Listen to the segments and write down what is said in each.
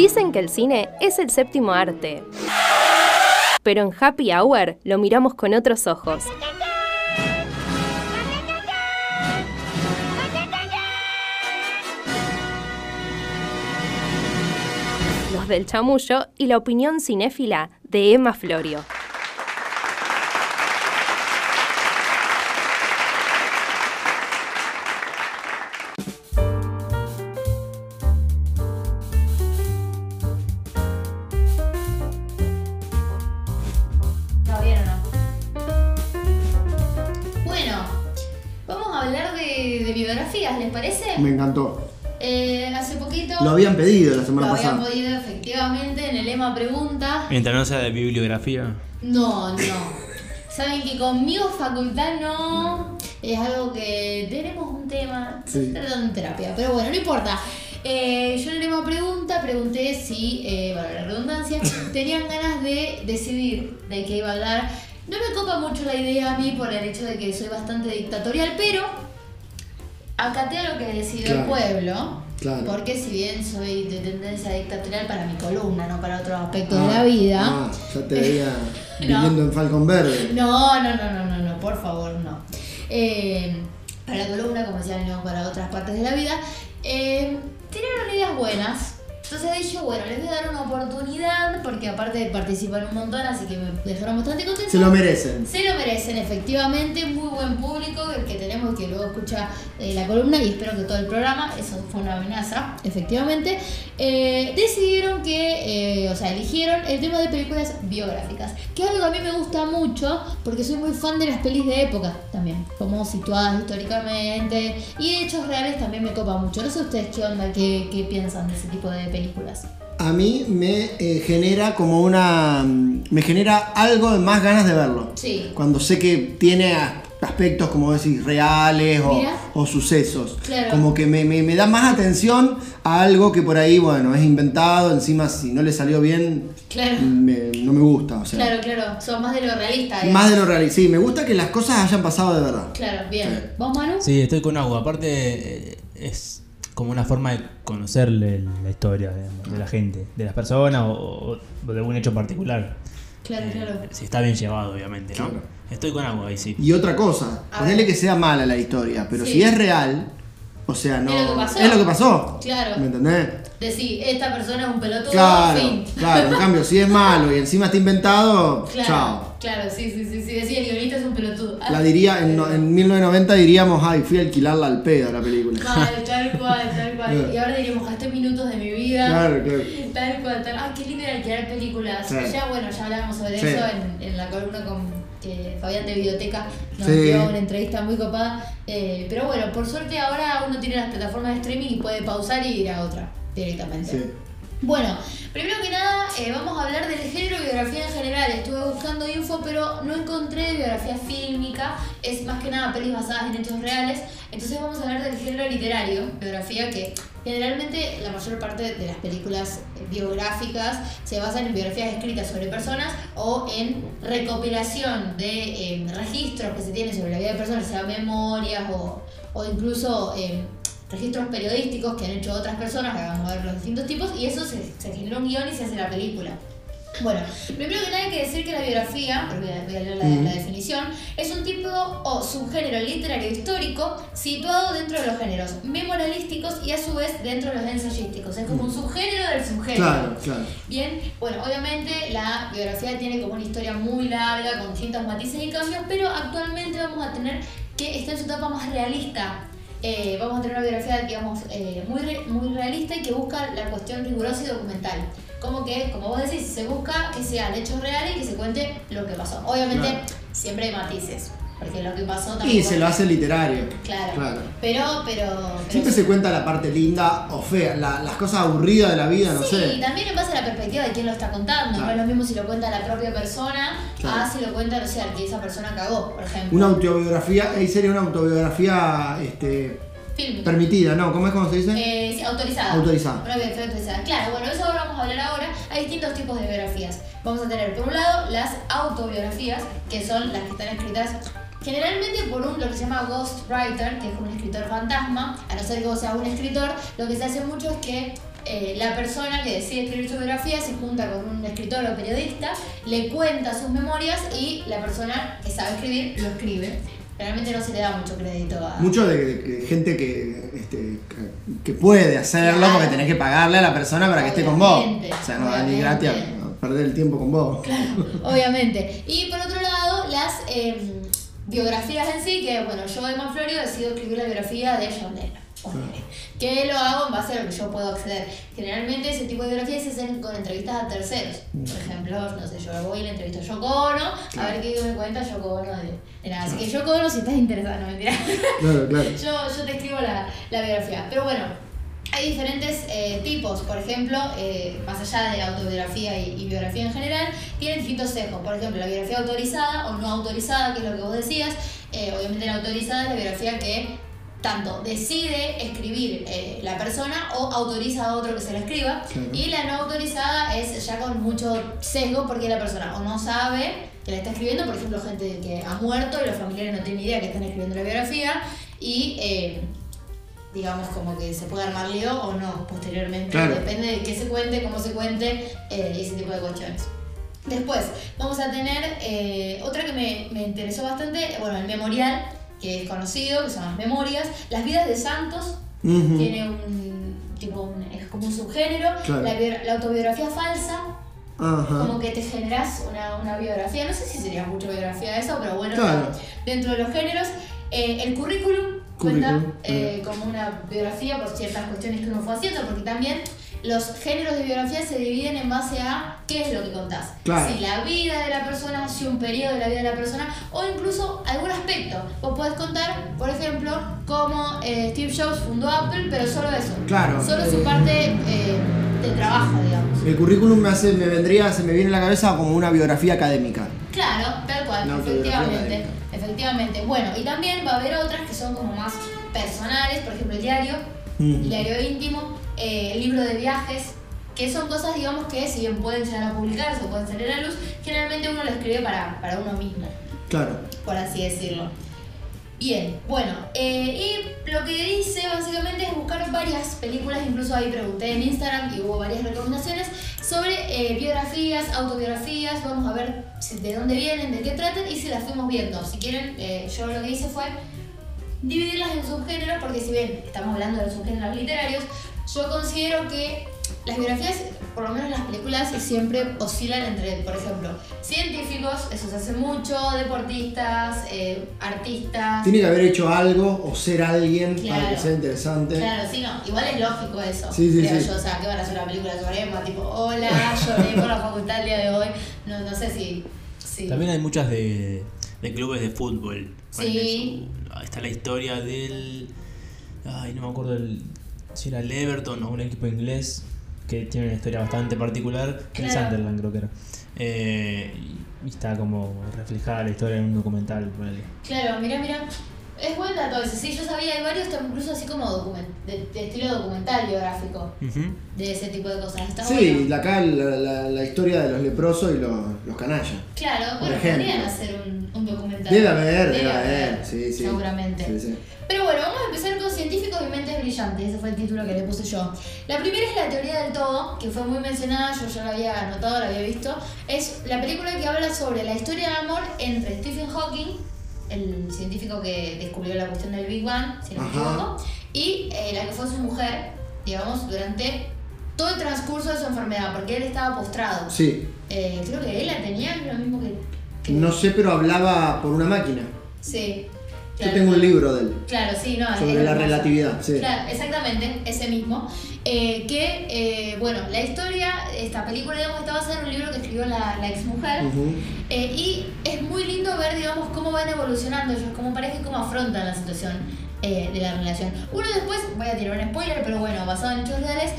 Dicen que el cine es el séptimo arte. Pero en Happy Hour lo miramos con otros ojos. Los del chamullo y la opinión cinéfila de Emma Florio. ¿Les parece? Me encantó. Eh, hace poquito Lo habían pedido la lo semana habían pasada. podido efectivamente en el EMA Pregunta. Mientras no sea de bibliografía. No, no. Saben que conmigo facultad no es algo que tenemos un tema, se Sí. en terapia, pero bueno, no importa. Eh, yo en el EMA Pregunta pregunté si, eh, para la redundancia, tenían ganas de decidir de qué iba a hablar. No me copa mucho la idea a mí por el hecho de que soy bastante dictatorial, pero acaté a lo que decidió el Claro. pueblo. Claro. Porque si bien soy de tendencia dictatorial para mi columna, no para otros aspectos de Ah, la vida. ah, ya te veía No. viviendo en Falcon Verde. No, no, no, no, no, no, por favor, no. Eh, para la columna, como decía, no para otras partes de la vida, eh, tiraron ideas buenas. Entonces dije, bueno, les voy a dar una oportunidad, porque aparte participan un montón, así que me dejaron bastante contentos. Se lo merecen. Se lo merecen, efectivamente, muy buen público el que tenemos que luego escucha eh, la columna y espero que todo el programa, eso fue una amenaza, efectivamente, eh, decidieron que, eh, sea, eligieron el tema de películas biográficas, que es algo que a mí me gusta mucho porque soy muy fan de las pelis de época también, como situadas históricamente y de hechos reales también me copa mucho. No sé ustedes qué onda, qué, qué piensan de ese tipo de películas. A mí me eh, genera como una. mm, Me genera algo de más ganas de verlo. Sí. Cuando sé que tiene a- aspectos, como decís, reales o, o sucesos. Claro. Como que me, me- me da más atención a algo que por ahí, bueno, es inventado. Encima, si no le salió bien, Claro. me- no me gusta. O sea, Claro, claro, son más de lo realista. digamos. más de lo real. Sí, me gusta que las cosas hayan pasado de verdad. Claro, bien. ¿Vos, Manu? Sí, estoy con agua. Aparte, eh, es como una forma de conocerle la historia de la gente, de las personas o, o de algún hecho particular. Claro, Eh, claro. Si está bien llevado, obviamente, ¿no? Claro. Estoy con agua ahí, sí. Y otra cosa, A ponele ver. que sea mala la historia, pero Sí. si es real, o sea, no. Es lo que pasó. es lo que pasó. Claro. ¿Me entendés? Decir, esta persona es un pelotudo, Claro, fin. claro. En cambio, si es malo y encima está inventado, Claro, chao. Claro, sí, sí, sí, sí. Decir, el guionista es un pelotudo. Ah, La diría, en, no- en 1990 diríamos, ay, fui a alquilarla al pedo a la película. Mal, tal cual, tal cual. Claro. Y ahora diríamos, gasté minutos de mi vida. Claro, claro. Tal cual, tal. Ay, qué lindo era alquilar películas. Ya, bueno, ya hablábamos sobre Sí. eso en, en la columna con Fabián de Videoteca nos Sí. dio una entrevista muy copada. Eh, pero bueno, por suerte ahora uno tiene las plataformas de streaming y puede pausar y ir a otra directamente. Sí. Bueno, primero que nada eh, vamos a hablar del género biografía en general. Estuve buscando info, pero no encontré biografía fílmica. Es más que nada pelis basadas en hechos reales. Entonces vamos a hablar del género literario, biografía, que generalmente la mayor parte de las películas biográficas se basan en biografías escritas sobre personas o en recopilación de eh, registros que se tienen sobre la vida de personas, sea memorias o, incluso... eh, registros periodísticos que han hecho otras personas, que vamos a ver los distintos tipos, y eso se, se genera un guion y se hace la película. Bueno, primero que nada hay que decir que la biografía, porque voy a- voy a leer la definición, es un tipo o subgénero literario histórico situado dentro de los géneros memorialísticos y a su vez dentro de los ensayísticos. Es como un subgénero del subgénero. Claro, claro. Bien, bueno, obviamente la biografía tiene como una historia muy larga, con distintos matices y cambios, pero actualmente vamos a tener que está en su etapa más realista. Eh, vamos a tener una biografía, digamos, eh, muy, re- muy realista y que busca la cuestión rigurosa y documental. Como que, como vos decís, se busca que sean hechos reales y que se cuente lo que pasó. Obviamente, Claro. siempre hay matices, porque lo que pasó también. Y se lo hace literario. Claro. Claro. Pero, pero. pero Siempre se cuenta la parte linda o fea, la- las cosas aburridas de la vida, no sí, sé. y también en base a la perspectiva de quién lo está contando. No es lo mismo si lo cuenta la propia persona Claro. a si lo cuenta, no sé, al que esa persona cagó, por ejemplo. Una autobiografía, ahí sería una autobiografía este, permitida, ¿no? ¿Cómo es como se dice? Eh, sí, autorizada. Autorizada. Una biografía autorizada. Claro, bueno, eso ahora vamos a hablar ahora. Hay distintos tipos de biografías. Vamos a tener, por un lado, las autobiografías, que son las que están escritas generalmente por un, lo que se llama ghostwriter, que es un escritor fantasma. A no ser que vos seas un escritor, lo que se hace mucho es que eh, la persona que decide escribir su biografía se junta con un escritor o periodista, le cuenta sus memorias y la persona que sabe escribir lo escribe. Realmente no se le da mucho crédito a... Mucho de, gente que, este, que- que puede hacerlo Claro. porque tenés que pagarle a la persona para que esté con vos. O sea, no da ni gratis perder el tiempo con vos. Obviamente. Y por otro lado, las eh, biografías en sí, que bueno, yo de Manflorio decido escribir la biografía de John Lennon. Que lo hago en base a lo que yo puedo acceder. Generalmente ese tipo de biografías se hacen con entrevistas a terceros. Por ejemplo, no sé, yo voy y le entrevisto a Yoko Ono, a ver qué me cuenta Yoko Ono de, de nada. Así que Yoko Ono, si estás interesado, no mentira. Claro, claro. yo, yo te escribo la, la biografía. Pero bueno, hay diferentes eh, tipos. Por ejemplo, eh, más allá de autobiografía y, y biografía en general, tienen distintos sesgos. Por ejemplo, la biografía autorizada o no autorizada, que es lo que vos decías. Eh, obviamente la autorizada es la biografía que tanto decide escribir la persona o autoriza a otro que se la escriba. Y la no autorizada es ya con mucho sesgo porque la persona o no sabe que la está escribiendo, por ejemplo, gente que ha muerto y los familiares no tienen idea que están escribiendo la biografía y digamos como que se puede armar lío o no posteriormente, Claro. depende de qué se cuente, cómo se cuente eh, ese tipo de cuestiones. Después vamos a tener eh, otra que me, me interesó bastante, bueno, el memorial, que es conocido, que son las memorias, las vidas de santos, Ujú. tiene un tipo, un- es como un subgénero, Claro. la, la autobiografía falsa, como que te generas una, una biografía, no sé si sería mucho biografía eso, pero bueno, Claro. dentro de los géneros, eh, el currículum cuenta eh, como una biografía por ciertas cuestiones que uno fue haciendo, porque también los géneros de biografía se dividen en base a qué es lo que contás. Claro. Si la vida de la persona, si un periodo de la vida de la persona, o incluso algún aspecto. Vos podés contar, por ejemplo, cómo eh, Steve Jobs fundó Apple, pero solo eso. Claro. Solo su parte eh, de trabajo, digamos. El currículum me hace, me vendría, se me viene a la cabeza como una biografía académica. Claro, tal cual, efectivamente. Efectivamente. Bueno, y también va a haber otras que son como más personales, por ejemplo, el diario, Mm. el diario íntimo, eh, el libro de viajes, que son cosas, digamos, que si bien pueden llegar a publicarse o pueden salir a luz, generalmente uno lo escribe para, para uno mismo, Claro. por así decirlo. Bien, bueno, eh, y lo que hice básicamente es buscar varias películas, incluso ahí pregunté en Instagram y hubo varias recomendaciones sobre eh, biografías, autobiografías, vamos a ver si- de dónde vienen, de qué tratan y si las fuimos viendo. Si quieren, eh, yo lo que hice fue dividirlas en subgéneros, porque si bien estamos hablando de los subgéneros literarios, yo considero que las biografías, por lo menos las películas, siempre oscilan entre, por ejemplo, científicos, eso se hace mucho, deportistas, eh, artistas. Tiene que haber hecho algo o ser alguien para que sea interesante. Claro, sí, no, igual es lógico eso. Sí, sí, creo sí. yo, o sea, que van a hacer una película sobre Emma, tipo, hola, lloré por la facultad el día de hoy. No, no sé si. También hay muchas de, de clubes de fútbol. Sí. Está la historia del. Ay, no me acuerdo el, si era el Everton o un equipo inglés que tiene una historia bastante particular. El Claro. Sunderland, creo que era. Eh, y está como reflejada la historia en un documental. ponele. Claro, mira, mira. Es buen dato ese. Sí, yo sabía, hay varios, incluso así como document, de, de estilo documental biográfico, de ese tipo de cosas. Está Sí, bueno. acá la, la- la historia de los leprosos y los, los canallas. Claro, por bueno, ejemplo. podrían hacer un, un documental. Debe haber, debe haber. Sí, sí. Seguramente. Sí, sí. Pero bueno, vamos a empezar con científicos y mentes brillantes. Ese fue el título que le puse yo. La primera es la teoría del todo, que fue muy mencionada, yo ya la había anotado, la había visto. Es la película que habla sobre la historia de amor entre Stephen Hawking, el científico que descubrió la cuestión del Big Bang, si no me equivoco, y eh, la que fue su mujer, digamos, durante todo el transcurso de su enfermedad, porque él estaba postrado. Sí. Eh, creo que él la tenía lo mismo que. que- No sé, pero hablaba por una máquina. Sí. Yo tengo un libro de él. Claro, sí, no. Sobre la hermoso. relatividad, sí. Claro, exactamente, ese mismo. Eh, que, eh, bueno, la historia, esta película, digamos, está basada en un libro que escribió la, la ex mujer. Eh, y es muy lindo ver, digamos, cómo van evolucionando ellos como pareja y cómo afrontan la situación de la relación. Uno después, voy a tirar un spoiler, pero bueno, basado en hechos reales,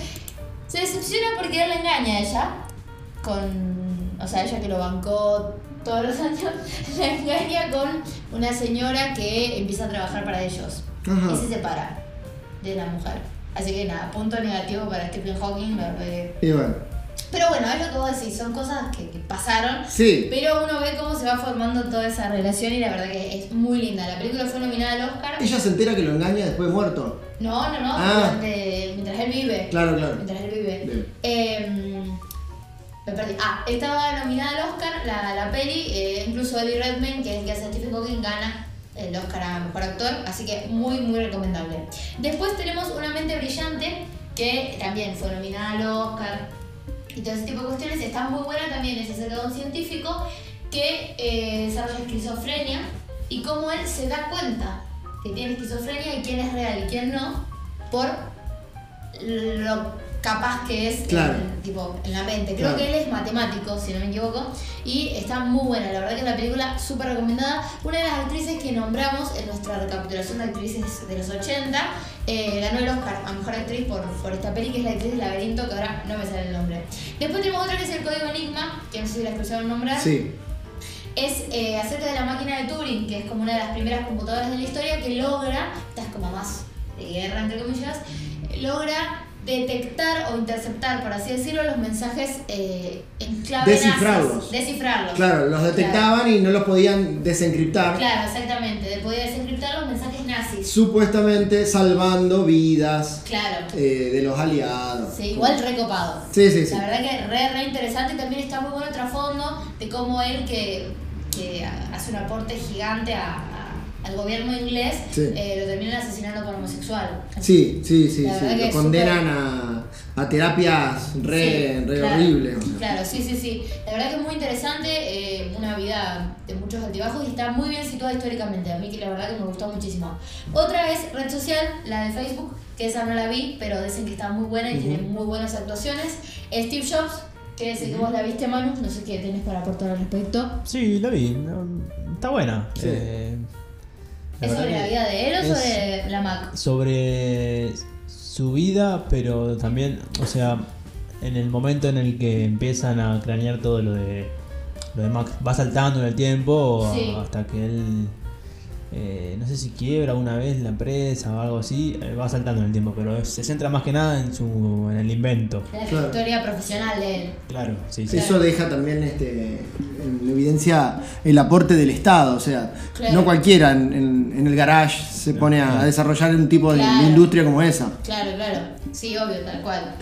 se decepciona porque él la engaña a ella con, o sea, ella que lo bancó todos los años, la engaña con una señora que empieza a trabajar para ellos Ajá. y se separa de la mujer. Así que nada, punto negativo para Stephen Hawking. lo re- Y bueno. Pero bueno, es lo que vos decís, son cosas que, que pasaron. Sí. Pero uno ve cómo se va formando toda esa relación y la verdad que es muy linda. La película fue nominada al Oscar. Ella se entera que lo engaña después de muerto. No, no, no, Ah. durante- mientras él vive. Claro, claro. Mientras él vive. Eh, me perdí. Ah, estaba nominada al Oscar la, la peli, eh, incluso Eddie Redmayne, que es el que hace Stephen Hawking, gana el Oscar a Mejor Actor, así que muy, muy recomendable. Después tenemos Una Mente Brillante, que también fue nominada al Oscar y todo ese tipo de cuestiones. Está muy buena también, es acerca de un científico que eh, desarrolla esquizofrenia y cómo él se da cuenta que tiene esquizofrenia y quién es real y quién no, por lo capaz que es Claro. en, tipo, en la mente. Creo Claro. que él es matemático, si no me equivoco, y está muy buena. La verdad que es la película súper recomendada. Una de las actrices que nombramos en nuestra recapitulación de actrices de los 80 eh, ganó el Oscar a Mejor Actriz por, por esta peli, que es la actriz de Laberinto, que ahora no me sale el nombre. Después tenemos otra que es El Código Enigma, que no sé si la escucharon nombrar Sí. es eh, acerca de la máquina de Turing, que es como una de las primeras computadoras de la historia que logra, esta es como más de guerra entre comillas, logra detectar o interceptar, por así decirlo, los mensajes eh, en clave Descifrarlos. nazis. Descifrarlos. Claro, los detectaban y no los podían desencriptar. Claro, exactamente. Poder desencriptar los mensajes nazis. Supuestamente salvando vidas Claro. eh, de los aliados. Sí, igual recopado. Sí, sí, sí. La verdad que re, re interesante y también está muy bueno el trasfondo de cómo él que, que hace un aporte gigante a- a- al gobierno inglés Sí. eh, lo terminan asesinando por homosexual. Sí, sí, sí, La sí. verdad que Lo es condenan a, a terapias re, Sí, re claro, horribles. o sea. Claro, sí, sí, sí. La verdad que es muy interesante, eh, una vida de muchos altibajos y está muy bien situada históricamente. A mí que la verdad que me gustó muchísimo. Otra es red social, la de Facebook, que esa no la vi, pero dicen que está muy buena y tiene muy buenas actuaciones. Steve Jobs, que sé que vos la viste, Manu, no sé qué tenés para aportar al respecto. Sí, la vi. Está buena. Sí. Eh, ¿Es sobre la vida de él o sobre la Mac? Sobre su vida, pero también, o sea, en el momento en el que empiezan a cranear todo lo de lo de Max, va saltando en el tiempo Sí. hasta que él, eh, no sé si quiebra una vez la empresa o algo así, eh, va saltando en el tiempo, pero se centra más que nada en su en el invento. La Claro. historia profesional de él. Claro, sí, sí. Eso deja también este, en evidencia el aporte del Estado. O sea, Claro. no cualquiera en, en- en el garage se pone a Claro. desarrollar un tipo de, de Claro. industria como esa. Claro, claro. Sí, obvio, tal cual.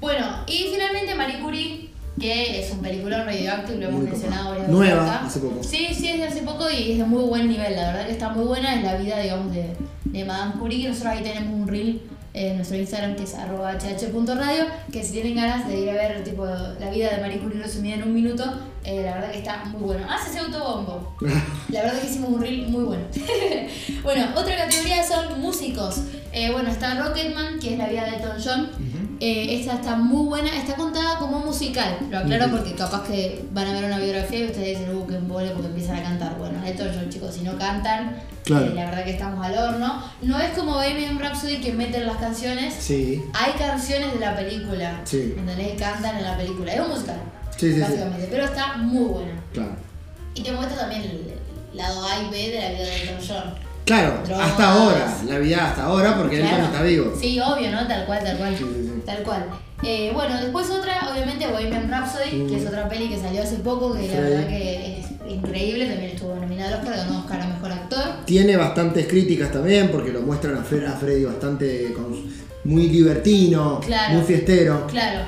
Bueno, y finalmente Marie Curie, que es un peliculón radioactive, lo hemos Muy mencionado varias Nueva, acá. hace poco. Sí, sí, es de hace poco y es de muy buen nivel. La verdad que está muy buena. Es la vida, digamos, de, de Madame Curie. Nosotros ahí tenemos un reel en nuestro Instagram que es arroba hh.radio. Que si tienen ganas de ir a ver tipo la vida de Marie Curie resumida en un minuto, eh, la verdad que está muy bueno. Ah, se autobombo. La verdad que hicimos un reel muy bueno. bueno, otra categoría son músicos. Eh, bueno, está Rocketman, que es la vida de Elton John. Eh, esta está muy buena, está contada como musical. Lo aclaro porque capaz que van a ver una biografía y ustedes dicen, uh, que embole porque empiezan a cantar. Bueno, Elton John, chicos, si no cantan, Claro. eh, la verdad que estamos al horno. No es como Bohemian Rhapsody que meten las canciones. Sí. Hay canciones de la película. Sí. ¿Entendés? Cantan en la película. Es un musical. Sí, básicamente. Pero está muy buena. Claro. Y te muestra también el lado A y B de la vida de Elton John. Claro, Drogas. hasta ahora, la vida hasta ahora, porque Claro. Elton está vivo. Sí, obvio, ¿no? Tal cual, tal cual. Tal cual. Eh, bueno, después otra, obviamente, Bohemian Rhapsody, que es otra peli que salió hace poco, que la verdad que es increíble, también estuvo nominada al Oscar, ganó Oscar a Mejor Actor. Tiene bastantes críticas también, porque lo muestran a, Fre- a Freddy bastante con- muy libertino, Claro. muy fiestero. Claro.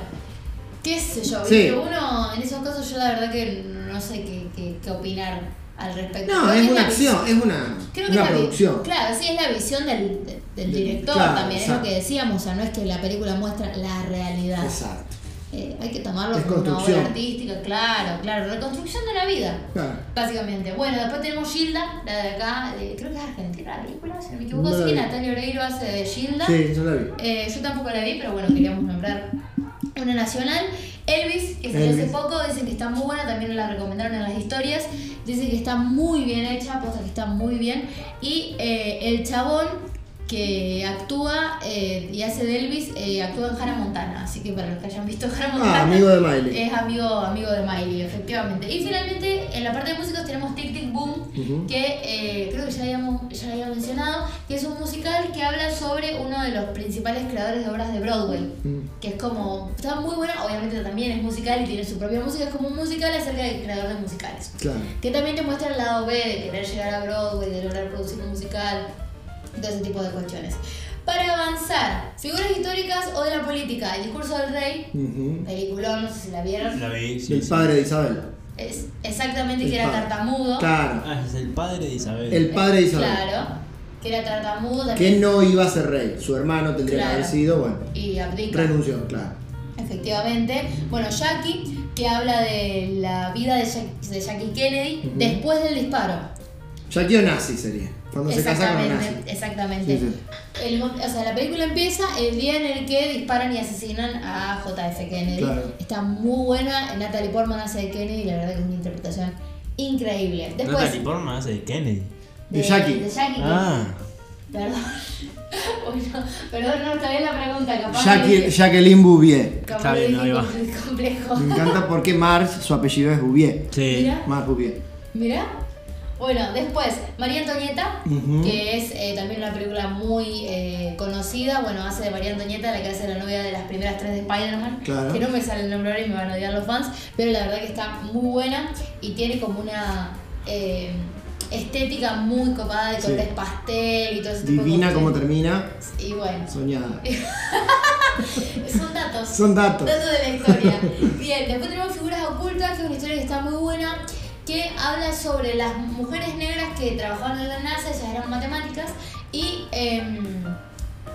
¿Qué sé yo? Sí. Uno, en esos casos, yo la verdad que no sé qué, qué, qué opinar al respecto. No, es una acción, es una, Creo que una producción. Claro, sí, es la visión del, de- del De- director claro, también, es lo que decíamos, o sea, no es que la película muestra la realidad. Exacto. Eh, hay que tomarlo Es como una obra artística, claro, claro, reconstrucción de la vida. Claro. Básicamente. Bueno, después tenemos Gilda, la de acá, de- creo que es argentina la película, si no me equivoco. No sí. Natalia Oreiro hace de Gilda. Sí, yo la vi. Eh, yo tampoco la vi, pero bueno, queríamos nombrar una nacional. Elvis, que salió hace poco, dicen que está muy buena, también la recomendaron en las historias. Dicen que está muy bien hecha, posta que está muy bien. Y eh, el chabón que actúa eh, y hace de Elvis, eh, actúa en Hannah Montana. Así que para los que hayan visto Hannah Montana. Ah, amigo de Miley. Es amigo, amigo de Miley, efectivamente. Y finalmente, en la parte de músicos tenemos Tic Tic Boom, Ujú. que eh, creo que ya habíamos, ya lo había mencionado, que es un musical que habla sobre uno de los principales creadores de obras de Broadway. Mm. Que es como, está muy buena, obviamente también es musical y tiene su propia música, es como un musical acerca del creador de musicales. Claro. Que también te muestra el lado B de querer llegar a Broadway, de lograr producir un musical, todo ese tipo de cuestiones. Para avanzar, figuras históricas o de la política, el discurso del rey, Ujú. peliculón, no sé si la vieron. La vi, sí, sí. padre de Isabel. Es exactamente El que era tartamudo. Claro. Ah, es el padre de Isabel. El padre de Isabel. Claro, que era tartamudo Que no iba a ser rey. Su hermano tendría Claro. que haber sido, bueno. y abdica. Renunció, claro. Efectivamente. Bueno, Jackie, que habla de la vida de, Jack- de Jackie Kennedy después del disparo. Jackie o nazi sería. Cuando se casa con Exactamente, nazi. exactamente. Sí, sí. El mo- o sea, la película empieza el día en el que disparan y asesinan a JF Kennedy. Claro. Está muy buena. Natalie Portman hace de Kennedy, la verdad que es una interpretación increíble. Después, Natalie Portman hace de Kennedy. De Jackie. De Jackie Ah, Perdón. bueno, perdón, no está bien la pregunta, capaz. Jackie, Jacqueline Bouvier. capaz Está bien, ahí va. complejo. Me encanta porque Marge, su apellido es Bouvier. sí. Mira. Marge Bouvier. Mira. Bueno, después, María Antonieta, que es eh, también una película muy eh, conocida. Bueno, hace de María Antonieta, la que hace la novia de las primeras tres de Spider-Man. Claro. Que no me sale el nombre ahora y me van a odiar los fans. Pero la verdad que está muy buena y tiene como una eh, estética muy copada de Sí. colores pastel y todo ese tipo Divina como termina, Y bueno, soñada. son datos. Son datos. Datos de la historia. Bien, después tenemos Figuras Ocultas, que es una historia que está muy buena, que habla sobre las mujeres negras que trabajaban en la NASA, ellas eran matemáticas, y em,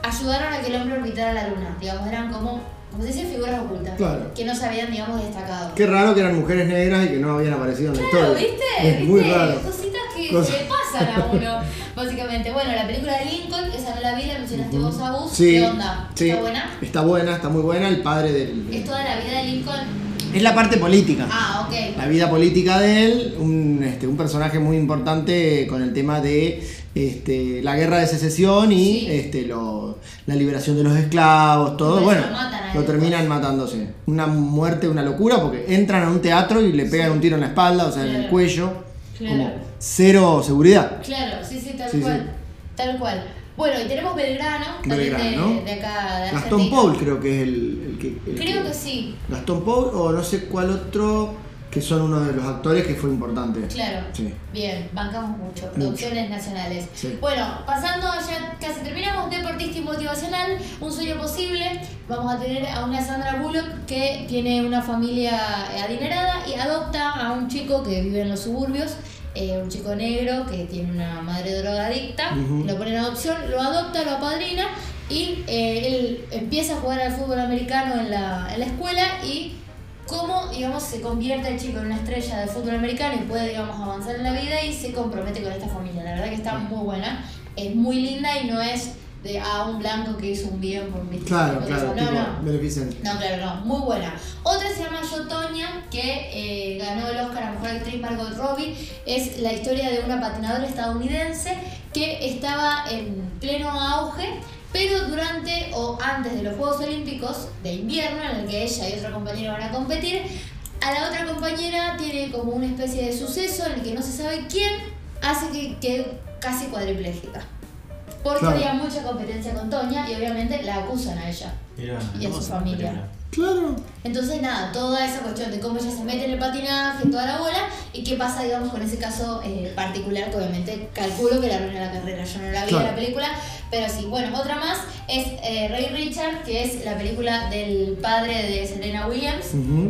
ayudaron a que el hombre orbitara la luna. Digamos, eran como, como se dice, figuras ocultas, Claro. que no se habían, digamos, destacado. Qué raro que eran mujeres negras y que no habían aparecido en la Claro, historia. ¿viste? Es ¿Viste? muy raro. Cositas que le pasan a uno, básicamente. Bueno, la película de Lincoln, esa no la vi, la mencionaste vos a Gus. Sí, ¿Qué onda? sí. ¿Está buena? Está buena, está muy buena. El padre del. Es toda la vida de Lincoln. Es la parte política. Ah, ok. La vida política de él, un, este, un personaje muy importante con el tema de este, la guerra de secesión y Sí. este, lo- la liberación de los esclavos, todo. Bueno, lo lo terminan después. matándose. Una muerte, una locura, porque entran a un teatro y le pegan un tiro en la espalda, o sea, en el cuello. Claro. Como cero seguridad. Claro, sí, sí, tal Sí, cual. Tal cual. Bueno, y tenemos Belgrano, también Belgrano. de, de acá, de Gastón. Paul creo que es el, el que... el Creo que sí, Gastón Paul o no sé cuál otro, que son uno de los actores que fue importante. claro. Sí. Bien, bancamos mucho. Producciones nacionales. Sí. Bueno, pasando ya casi terminamos, deportista y motivacional, un sueño posible. Vamos a tener a una Sandra Bullock que tiene una familia adinerada y adopta a un chico que vive en los suburbios. Eh, un chico negro que tiene una madre drogadicta, Ujú. lo pone en adopción, lo adopta, lo apadrina y eh, él empieza a jugar al fútbol americano en la, en la escuela y cómo, digamos, se convierte el chico en una estrella de fútbol americano y puede, digamos, avanzar en la vida y se compromete con esta familia. La verdad que está muy buena, es muy linda y no es de a un blanco que hizo un bien por mi Claro, claro. No, no. beneficente. No, claro, no, muy buena. Otra se llama Yo, Tonya, que eh, ganó el Oscar a Mejor Actriz Margot Robbie. Es la historia de una patinadora estadounidense que estaba en pleno auge, pero durante o antes de los Juegos Olímpicos de invierno, en el que ella y otra compañera van a competir, a la otra compañera tiene como una especie de suceso en el que no se sabe quién hace que quede casi cuadripléjica. Porque Claro. había mucha competencia con Toña y obviamente la acusan a ella. Mirá, Y a su familia. película. Claro. Entonces, nada, toda esa cuestión de cómo ella se mete en el patinaje, toda la bola, y qué pasa, digamos, con ese caso eh, particular, que obviamente calculo que le arruina la carrera. Yo no la vi Claro. la película, pero sí. Bueno, otra más es eh, Ray Richard, que es la película del padre de Serena Williams,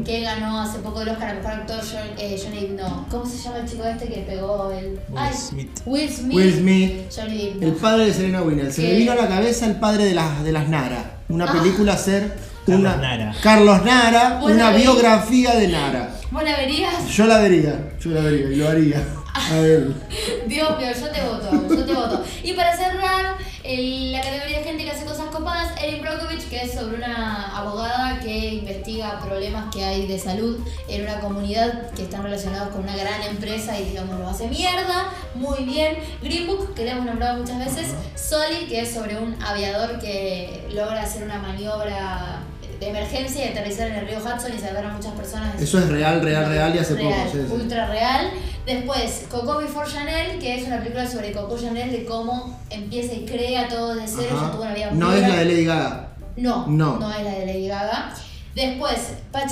que ganó hace poco el Oscar a Mejor Actor, John- eh, Johnny Depp, no. ¿Cómo se llama el chico este que pegó el... Will Ay, Smith. Will Smith. Will Smith, Johnny Depp. el padre de Serena Williams. Se me vino a la cabeza el padre de las, de las Nara. Una Ah. película a ser una. Nara. Carlos Nara, una biografía de Nara. ¿Vos la verías? Yo la vería, yo la vería y lo haría. A ver. Dios mío, yo te voto, yo te voto. Y para cerrar, el- la categoría de gente que hace cosas copadas, Erin Brockovich, que es sobre una abogada que investiga problemas que hay de salud en una comunidad que están relacionados con una gran empresa y digamos lo hace mierda, muy bien. Green Book, que le hemos nombrado muchas veces, Soli, que es sobre un aviador que logra hacer una maniobra de emergencia y aterrizar en el río Hudson y salvar a muchas personas. Eso es real, real, real y hace Real, poco. sí, sí. ultra real. Después, Coco Before Chanel, que es una película sobre Coco Chanel, de cómo empieza y crea todo de cero. Ella tuvo una vida No es la de Lady Gaga. No, No. no, es la de Lady Gaga. Después, Patch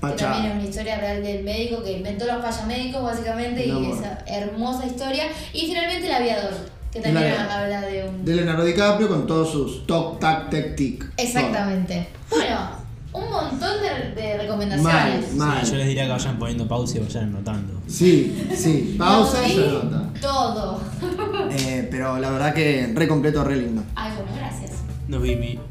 que también es una historia real del médico que inventó los payamédicos, básicamente, Mi y amor. esa hermosa historia. Y finalmente, El Aviador, Que también La- habla de un... De Leonardo DiCaprio con todos sus toc, tac, tec, tic. Exactamente. Bueno, un montón de, de Mal, recomendaciones. mal. Yo les diría que vayan poniendo pausa y vayan anotando. Sí, sí. Pausa y se nota. Todo. Eh, pero la verdad que re completo, re lindo. Ay, bueno, gracias. Nos vimos.